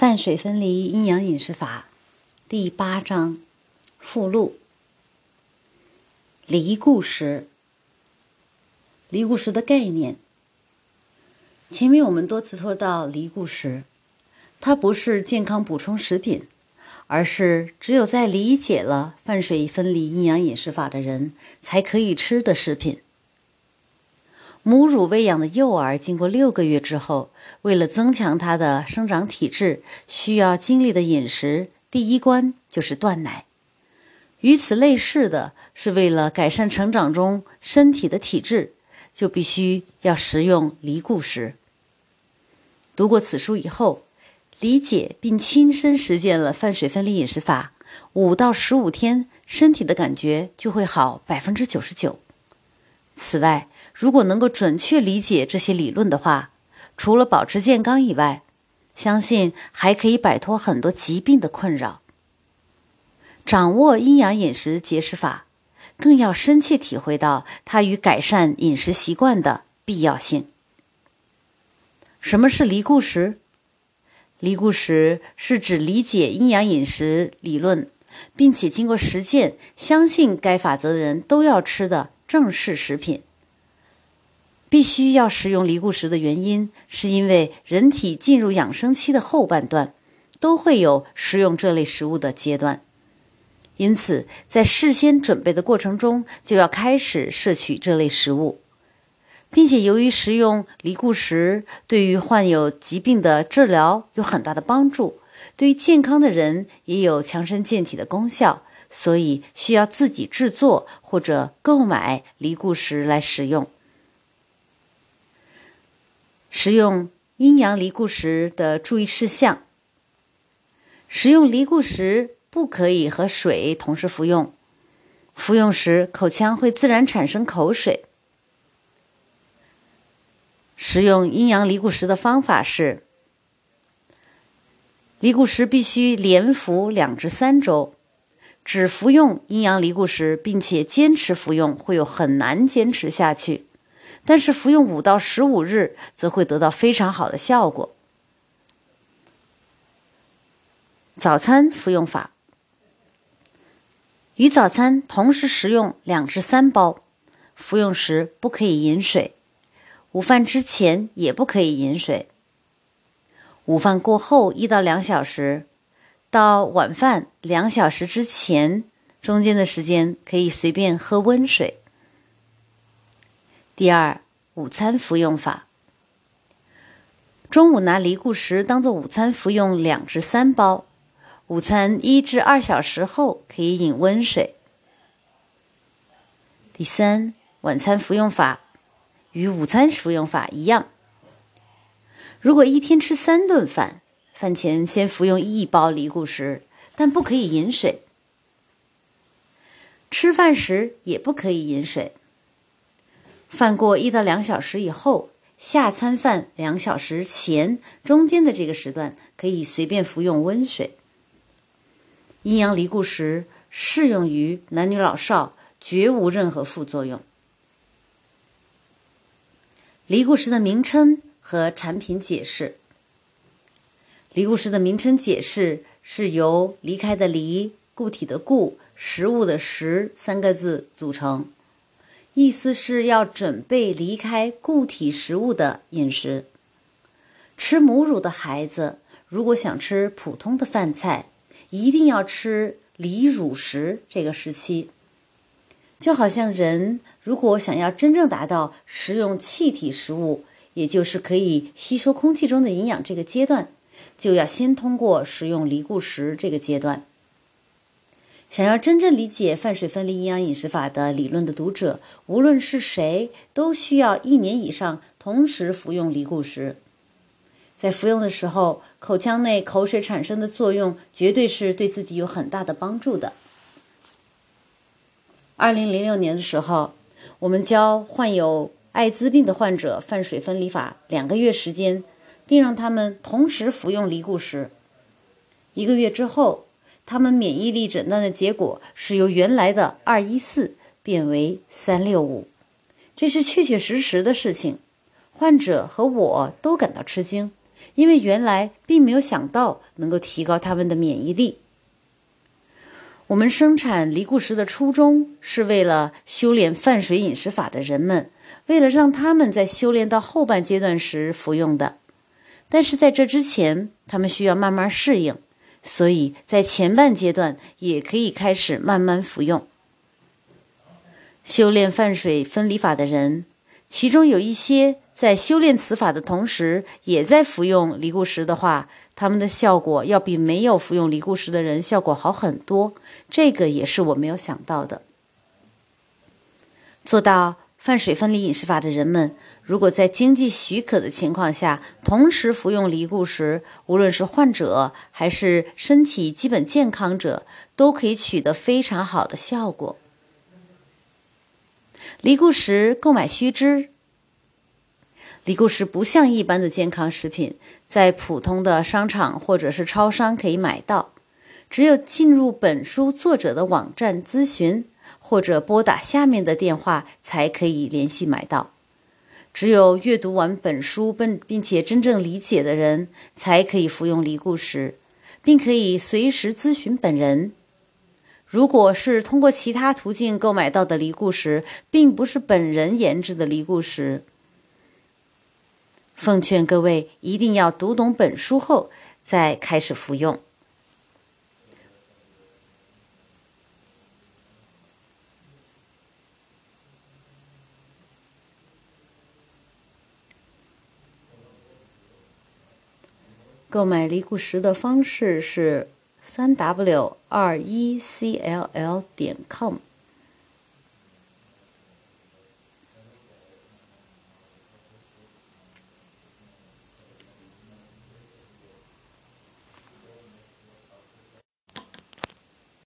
泛水分离阴阳饮食法第八章附录：离固食。离固食的概念，前面我们多次说到离固食，它不是健康补充食品，而是只有在理解了泛水分离阴阳饮食法的人才可以吃的食品。母乳喂养的幼儿经过六个月之后，为了增强他的生长体质，需要经历的饮食第一关就是断奶。与此类似的是，为了改善成长中身体的体质，就必须要食用离固食。读过此书以后，理解并亲身实践了饭水分离饮食法，五到十五天，身体的感觉就会好百分之九十九。此外，如果能够准确理解这些理论的话，除了保持健康以外，相信还可以摆脱很多疾病的困扰。掌握阴阳饮食节食法，更要深切体会到它与改善饮食习惯的必要性。什么是离固食？离固食是指理解阴阳饮食理论，并且经过实践，相信该法则的人都要吃的正式食品。必须要食用离固食的原因，是因为人体进入养生期的后半段，都会有食用这类食物的阶段，因此在事先准备的过程中，就要开始摄取这类食物，并且由于食用离固食对于患有疾病的治疗有很大的帮助，对于健康的人也有强身健体的功效，所以需要自己制作或者购买离固食来食用。食用阴阳离固时的注意事项：食用离固时不可以和水同时服用，服用时口腔会自然产生口水。食用阴阳离固时的方法是：离固时必须连服两至三周。只服用阴阳离固时，并且坚持服用，会有很难坚持下去。但是服用五到十五日，则会得到非常好的效果。早餐服用法：与早餐同时食用两至三包，服用时不可以饮水；午饭之前也不可以饮水；午饭过后一到两小时，到晚饭两小时之前中间的时间可以随便喝温水。第二，午餐服用法。中午拿离固食当做午餐服用两至三包，午餐一至二小时后可以饮温水。第三，晚餐服用法与午餐服用法一样。如果一天吃三顿饭，饭前先服用一包离固食，但不可以饮水。吃饭时也不可以饮水。饭过一到两小时以后，下餐饭两小时前中间的这个时段可以随便服用温水。阴阳离固食适用于男女老少，绝无任何副作用。离固食的名称和产品解释。离固食的名称解释是由离开的离、固体的固、食物的食三个字组成。意思是要准备离开固体食物的饮食。吃母乳的孩子，如果想吃普通的饭菜，一定要吃离乳食这个时期。就好像人如果想要真正达到食用气体食物，也就是可以吸收空气中的营养这个阶段，就要先通过食用离固食这个阶段。想要真正理解饭水分离营养饮食法的理论的读者，无论是谁，都需要一年以上同时服用离固石。在服用的时候，口腔内口水产生的作用，绝对是对自己有很大的帮助的。二零零六年的时候，我们教患有艾滋病的患者饭水分离法两个月时间，并让他们同时服用离固石。一个月之后。他们免疫力诊断的结果是由原来的二一四变为三六五，这是确确实实的事情。患者和我都感到吃惊，因为原来并没有想到能够提高他们的免疫力。我们生产离固石的初衷是为了修炼泛水饮食法的人们，为了让他们在修炼到后半阶段时服用的。但是在这之前，他们需要慢慢适应，所以在前半阶段也可以开始慢慢服用。修炼泛水分离法的人，其中有一些在修炼此法的同时，也在服用离固石的话。他们的效果要比没有服用离固石的人效果好很多，这个也是我没有想到的。做到泛水分离饮食法的人们，如果在经济许可的情况下同时服用离固石，无论是患者还是身体基本健康者，都可以取得非常好的效果。离固石购买须知。离固石不像一般的健康食品，在普通的商场或者是超商可以买到，只有进入本书作者的网站咨询，或者拨打下面的电话才可以联系买到。只有阅读完本书并并且真正理解的人，才可以服用离固石，并可以随时咨询本人。如果是通过其他途径购买到的离固石，并不是本人研制的离固石。奉劝各位一定要读懂本书后再开始服用。购买离固石的方式是三 w 二一 cll 点 com。